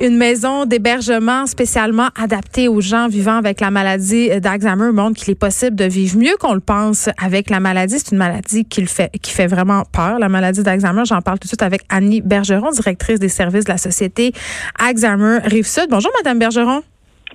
Une maison d'hébergement spécialement adaptée aux gens vivant avec la maladie d'Alzheimer montre qu'il est possible de vivre mieux qu'on le pense avec la maladie. C'est une maladie qui, fait, qui fait vraiment peur, la maladie d'Alzheimer. J'en parle tout de suite avec Annie Bergeron, directrice des services de la société Alzheimer Rive-Sud. Bonjour, Madame Bergeron.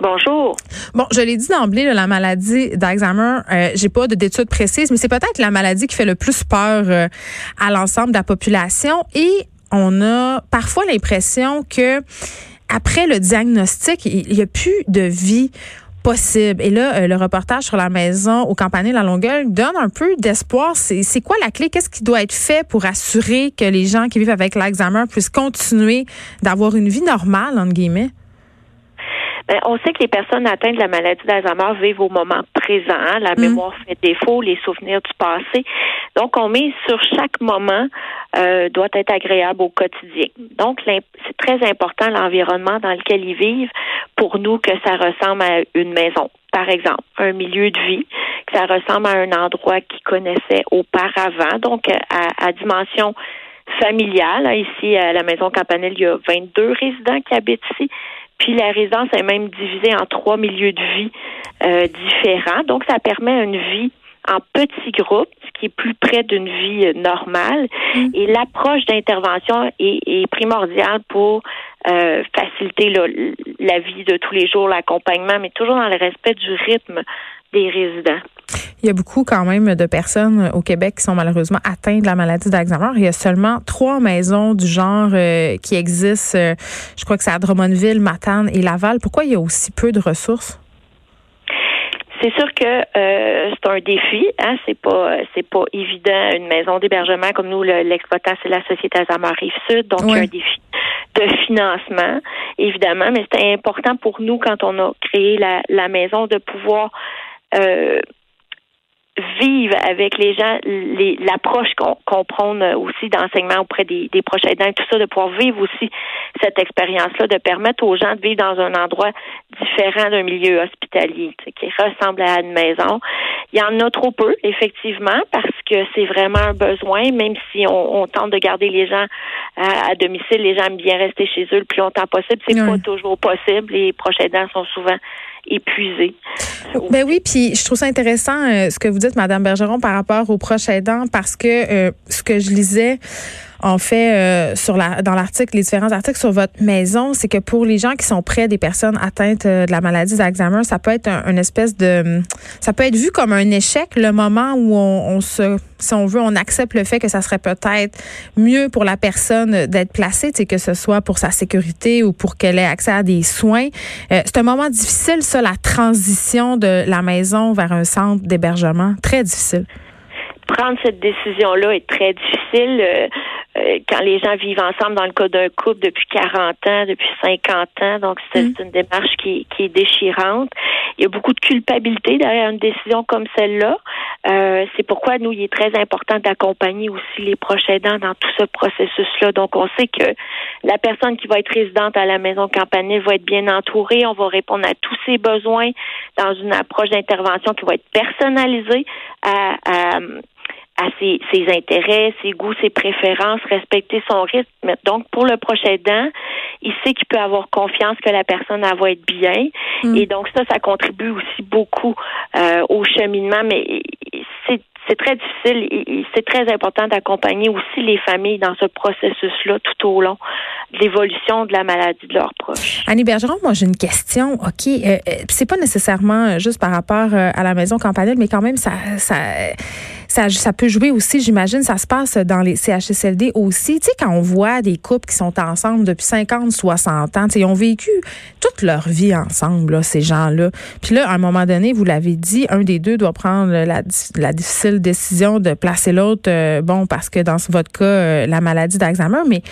Bonjour. Bon, je l'ai dit d'emblée, la maladie d'Alzheimer, euh, j'ai pas d'études précises, mais c'est peut-être la maladie qui fait le plus peur euh, à l'ensemble de la population. Et on a parfois l'impression que après le diagnostic, il n'y a plus de vie possible. Et là, euh, le reportage sur la maison au Campanile la Longueuil donne un peu d'espoir. C'est quoi la clé? Qu'est-ce qui doit être fait pour assurer que les gens qui vivent avec l'Alzheimer puissent continuer d'avoir une vie normale, entre guillemets? Ben, on sait que les personnes atteintes de la maladie d'Alzheimer vivent au moment présent. Hein. La mm. mémoire fait défaut, les souvenirs du passé. Donc, on met sur chaque moment euh, doit être agréable au quotidien. Donc, c'est très important l'environnement dans lequel ils vivent pour nous que ça ressemble à une maison. Par exemple, un milieu de vie, que ça ressemble à un endroit qu'ils connaissaient auparavant, donc à, à dimension familiale. Ici, à la maison Campanelle, il y a 22 résidents qui habitent ici. Puis la résidence est même divisée en trois milieux de vie euh, différents. Donc, ça permet une vie en petits groupes, ce qui est plus près d'une vie euh, normale. Mm. Et l'approche d'intervention est, primordiale pour euh, faciliter la vie de tous les jours, l'accompagnement, mais toujours dans le respect du rythme des résidents. Il y a beaucoup quand même de personnes au Québec qui sont malheureusement atteintes de la maladie d'Alzheimer. Il y a seulement trois maisons du genre euh, qui existent. Euh, je crois que c'est à Drummondville, Matane et Laval. Pourquoi il y a aussi peu de ressources? C'est sûr que euh, c'est un défi, hein, c'est pas c'est pas évident une maison d'hébergement comme nous l'exploitant c'est la société Alzheimer Rive Sud, donc il y a un défi de financement évidemment, mais c'était important pour nous quand on a créé la, la maison de pouvoir euh, vivre avec les gens l'approche qu'on prône aussi d'enseignement auprès des, des proches aidants, tout ça, de pouvoir vivre aussi cette expérience-là, de permettre aux gens de vivre dans un endroit différent d'un milieu hospitalier, qui ressemble à une maison. Il y en a trop peu, effectivement, parce que c'est vraiment un besoin, même si on, on tente de garder les gens à, domicile, les gens aiment bien rester chez eux le plus longtemps possible. C'est pas toujours possible. Les proches aidants sont souvent épuisés. Ben oui, puis je trouve ça intéressant euh, ce que vous dites, Madame Bergeron, par rapport aux proches aidants, parce que euh, ce que je lisais en fait euh, sur la dans l'article les différents articles sur votre maison c'est que pour les gens qui sont près des personnes atteintes de la maladie d'Alzheimer ça peut être un, espèce de ça peut être vu comme un échec le moment où on, se si on veut on accepte le fait que ça serait peut-être mieux pour la personne d'être placée que ce soit pour sa sécurité ou pour qu'elle ait accès à des soins c'est un moment difficile ça la transition de la maison vers un centre d'hébergement? Très difficile. Prendre cette décision-là est très difficile. Euh, euh, quand les gens vivent ensemble dans le cas d'un couple depuis 40 ans, depuis 50 ans. Donc, c'est mm. une démarche qui, qui, est déchirante. Il y a beaucoup de culpabilité derrière une décision comme celle-là. Euh, c'est pourquoi, nous, il est très important d'accompagner aussi les proches aidants dans tout ce processus-là. Donc, on sait que la personne qui va être résidente à la maison campanile va être bien entourée. On va répondre à tous ses besoins dans une approche d'intervention qui va être personnalisée à, à à ses, ses, intérêts, ses goûts, ses préférences, respecter son rythme. Donc, pour le prochain aidant, il sait qu'il peut avoir confiance que la personne va être bien. Mm. Et donc, ça, ça contribue aussi beaucoup euh, au cheminement. Mais c'est c'est très difficile et c'est très important d'accompagner aussi les familles dans ce processus-là tout au long de l'évolution de la maladie de leurs proches. Annie Bergeron, moi j'ai une question. OK, euh, euh c'est pas nécessairement juste par rapport euh, à la maison campanelle, mais quand même ça ça ça, peut jouer aussi, j'imagine, ça se passe dans les CHSLD aussi. Tu sais, quand on voit des couples qui sont ensemble depuis 50, 60 ans, ils ont vécu toute leur vie ensemble, là, ces gens-là. Puis là, à un moment donné, vous l'avez dit, un des deux doit prendre la, la difficile décision de placer l'autre, euh, bon, parce que dans votre cas, euh, la maladie d'Alzheimer, mais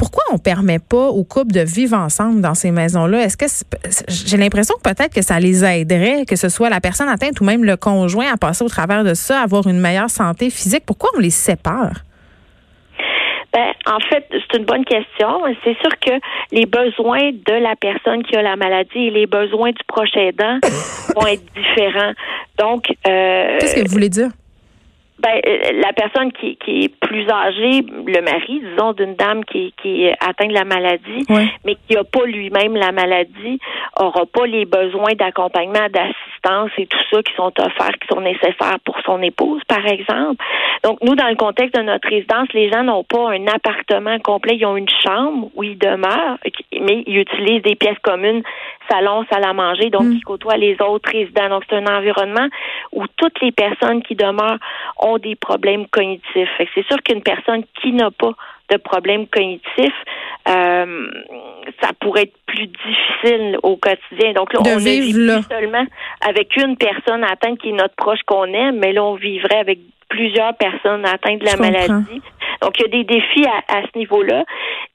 pourquoi on permet pas aux couples de vivre ensemble dans ces maisons-là? Est-ce que j'ai l'impression que peut-être que ça les aiderait, que ce soit la personne atteinte ou même le conjoint à passer au travers de ça, à avoir une meilleure santé physique? Pourquoi on les sépare? Ben, en fait, c'est une bonne question. C'est sûr que les besoins de la personne qui a la maladie et les besoins du proche aidant vont être différents. Donc, euh, qu'est-ce que vous voulez dire? Ben, euh, la personne qui, qui, est plus âgée, le mari, disons, d'une dame qui, qui est atteinte de la maladie, mais qui n'a pas lui-même la maladie, aura pas les besoins d'accompagnement, d'assistance et tout ça qui sont offerts, qui sont nécessaires pour son épouse, par exemple. Donc, nous, dans le contexte de notre résidence, les gens n'ont pas un appartement complet, ils ont une chambre où ils demeurent, mais ils utilisent des pièces communes, salon, salle à manger, donc mm. ils côtoient les autres résidents. Donc, c'est un environnement où toutes les personnes qui demeurent ont des problèmes cognitifs. C'est sûr qu'une personne qui n'a pas de problèmes cognitifs, euh, ça pourrait être plus difficile au quotidien. Donc là, on ne vit plus seulement avec une personne atteinte qui est notre proche qu'on aime, mais là, on vivrait avec plusieurs personnes atteintes de la maladie. Donc, il y a des défis à, ce niveau-là.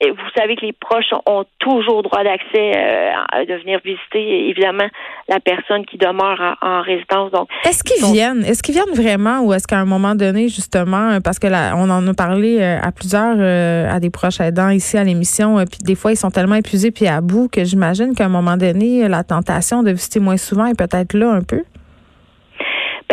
Et vous savez que les proches ont, toujours droit d'accès euh, à de venir visiter, évidemment, la personne qui demeure en, résidence. Donc, est-ce qu'ils viennent? Est-ce qu'ils viennent vraiment ou est-ce qu'à un moment donné, justement, parce que là, on en a parlé euh, à plusieurs, euh, à des proches aidants ici à l'émission, puis des fois, ils sont tellement épuisés puis à bout que j'imagine qu'à un moment donné, la tentation de visiter moins souvent est peut-être là un peu?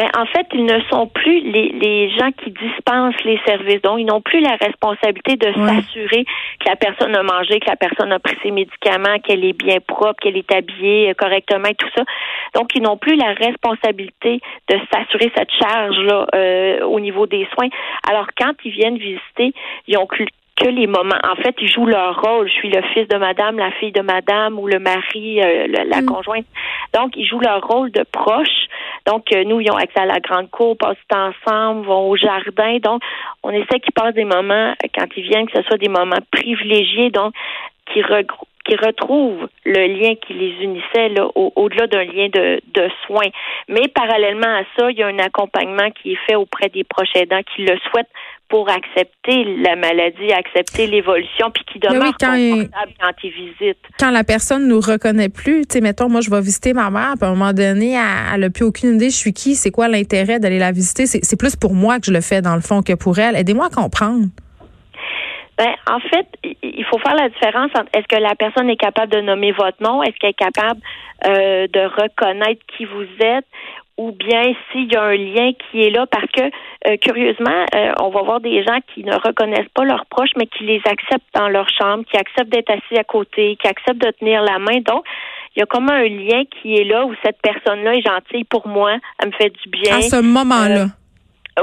Ben, en fait, ils ne sont plus les, les gens qui dispensent les services. Donc, ils n'ont plus la responsabilité de s'assurer que la personne a mangé, que la personne a pris ses médicaments, qu'elle est bien propre, qu'elle est habillée euh, correctement et tout ça. Donc, ils n'ont plus la responsabilité de s'assurer cette charge-là euh, au niveau des soins. Alors, quand ils viennent visiter, ils ont que les moments. En fait, ils jouent leur rôle. Je suis le fils de madame, la fille de madame ou le mari, euh, la mm. conjointe. Donc, ils jouent leur rôle de proche. Donc, euh, nous, ils ont accès à la grande cour, passent ensemble, vont au jardin. Donc, on essaie qu'ils passent des moments, quand ils viennent, que ce soit des moments privilégiés, donc, qui regroupent qui retrouvent le lien qui les unissait là, au-delà d'un lien de, de soins. Mais parallèlement à ça, il y a un accompagnement qui est fait auprès des proches aidants qui le souhaitent pour accepter la maladie, accepter l'évolution, puis qui demeure quand quand ils visitent. Quand la personne nous reconnaît plus, tu sais, mettons, moi, je vais visiter ma mère, puis à un moment donné, elle n'a plus aucune idée, je suis qui, c'est quoi l'intérêt d'aller la visiter? C'est plus pour moi que je le fais, dans le fond, que pour elle. Aidez-moi à comprendre. Ben, en fait, il faut faire la différence entre est-ce que la personne est capable de nommer votre nom, est-ce qu'elle est capable euh, de reconnaître qui vous êtes, ou bien s'il y a un lien qui est là, parce que euh, curieusement, euh, on va voir des gens qui ne reconnaissent pas leurs proches, mais qui les acceptent dans leur chambre, qui acceptent d'être assis à côté, qui acceptent de tenir la main. Donc, il y a comme un lien qui est là où cette personne-là est gentille pour moi, elle me fait du bien. À ce moment-là.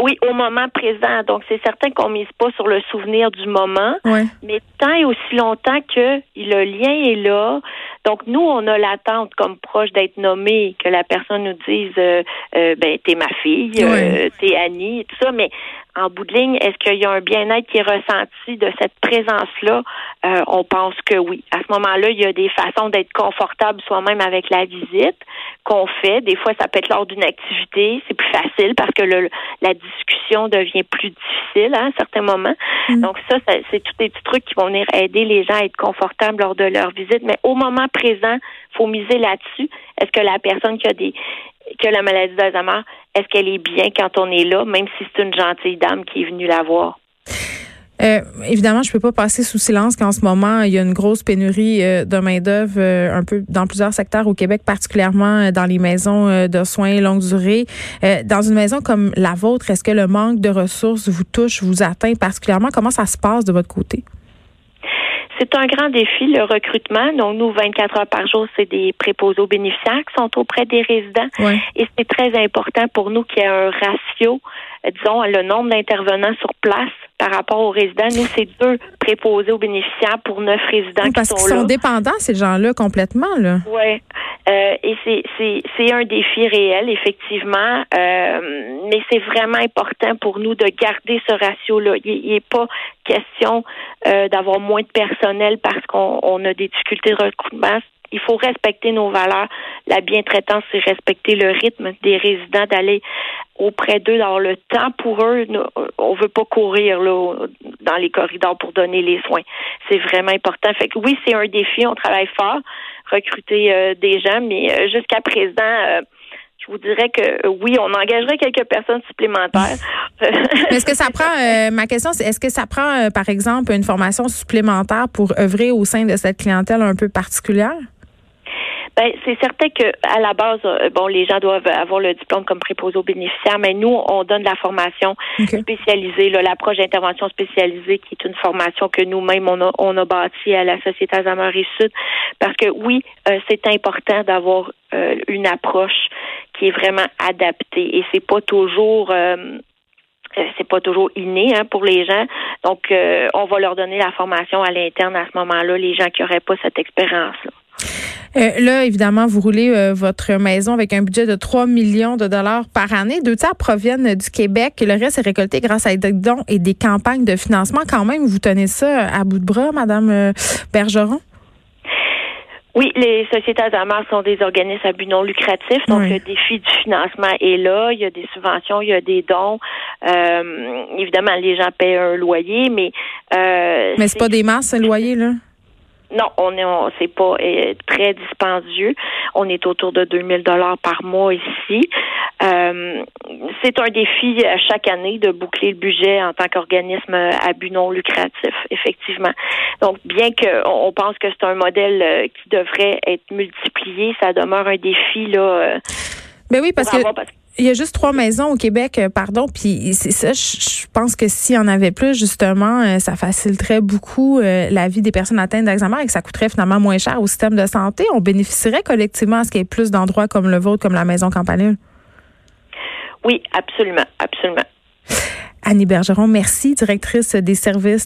Oui, au moment présent. Donc, c'est certain qu'on mise pas sur le souvenir du moment, mais tant et aussi longtemps que le lien est là. Donc, nous, on a l'attente comme proche d'être nommé, que la personne nous dise, euh, euh ben, t'es ma fille, euh, t'es Annie, tout ça. Mais en bout de ligne, est-ce qu'il y a un bien-être qui est ressenti de cette présence-là? Euh, on pense que oui. À ce moment-là, il y a des façons d'être confortable soi-même avec la visite qu'on fait. Des fois, ça peut être lors d'une activité. C'est plus facile parce que le, la discussion devient plus difficile hein, à un certain moment. Mm. Donc ça, c'est tous des petits trucs qui vont venir aider les gens à être confortables lors de leur visite. Mais au moment présent, faut miser là-dessus. Est-ce que la personne qui a des que la maladie d'Alzheimer, est-ce qu'elle est bien quand on est là, même si c'est une gentille dame qui est venue la voir? Euh, évidemment, je peux pas passer sous silence qu'en ce moment, il y a une grosse pénurie euh, de main-d'œuvre euh, un peu dans plusieurs secteurs au Québec, particulièrement dans les maisons de soins longue durée. dans une maison comme la vôtre, est-ce que le manque de ressources vous touche, vous atteint particulièrement? Comment ça se passe de votre côté? C'est un grand défi, le recrutement. Donc, nous, 24 heures par jour, c'est des préposés aux bénéficiaires qui sont auprès des résidents. Et c'est très important pour nous qu'il y ait un ratio, disons, le nombre d'intervenants sur place par rapport aux résidents. Nous, c'est deux préposés aux bénéficiaires pour neuf résidents qui parce qu'ils sont dépendants, ces gens-là, complètement. Là. Oui. Euh, et c'est, un défi réel, effectivement. Euh, mais c'est vraiment important pour nous de garder ce ratio-là. Il n'est pas question euh, d'avoir moins de personnel parce qu'on on a des difficultés de recrutement il faut respecter nos valeurs. La bientraitance, c'est respecter le rythme des résidents, d'aller auprès d'eux, dans le temps pour eux. On veut pas courir dans les corridors pour donner les soins. C'est vraiment important. Fait que oui, c'est un défi. On travaille fort, recruter euh, des gens, mais euh, jusqu'à présent, euh, je vous dirais que oui, on engagerait quelques personnes supplémentaires. est-ce que ça prend, ma question, c'est est-ce que ça prend, par exemple, une formation supplémentaire pour œuvrer au sein de cette clientèle un peu particulière? Ben, c'est certain que à la base, euh, bon, les gens doivent avoir le diplôme comme préposé aux bénéficiaires, mais nous, on donne la formation spécialisée, l'approche d'intervention spécialisée, qui est une formation que nous-mêmes on a, on a bâtie à la Société Alzheimer Sud, parce que oui, euh, c'est important d'avoir euh, une approche qui est vraiment adaptée, et c'est pas toujours c'est pas toujours inné hein, pour les gens. Donc, on va leur donner la formation à l'interne à ce moment-là, les gens qui n'auraient pas cette expérience-là. Euh, là, évidemment, vous roulez euh, votre maison avec un budget de 3 millions de dollars par année. Deux tiers proviennent du Québec. Le reste est récolté grâce à des dons et des campagnes de financement. Quand même, vous tenez ça à bout de bras, Madame euh, Bergeron? Oui, les sociétés Alzheimer sont des organismes à but non lucratif, donc le défi du financement est là. Il y a des subventions, il y a des dons. évidemment, les gens paient un loyer, mais euh, mais c'est pas des masses, un loyer là? Non, on est, c'est pas euh, très dispendieux. On est autour de 2000 dollars par mois ici. Euh, c'est un défi à chaque année de boucler le budget en tant qu'organisme à but non lucratif, effectivement. Donc, bien qu'on pense que c'est un modèle euh, qui devrait être multiplié, ça demeure un défi là. Mais ben oui, parce que il y a juste trois maisons au Québec, euh, pardon, puis c'est ça, je pense que s'il y en avait plus, justement, euh, ça faciliterait beaucoup euh, la vie des personnes atteintes d'Alzheimer et que ça coûterait finalement moins cher au système de santé. On bénéficierait collectivement à ce qu'il y ait plus d'endroits comme le vôtre, comme la Maison Campanile. Oui, absolument, absolument. Annie Bergeron, merci, directrice des services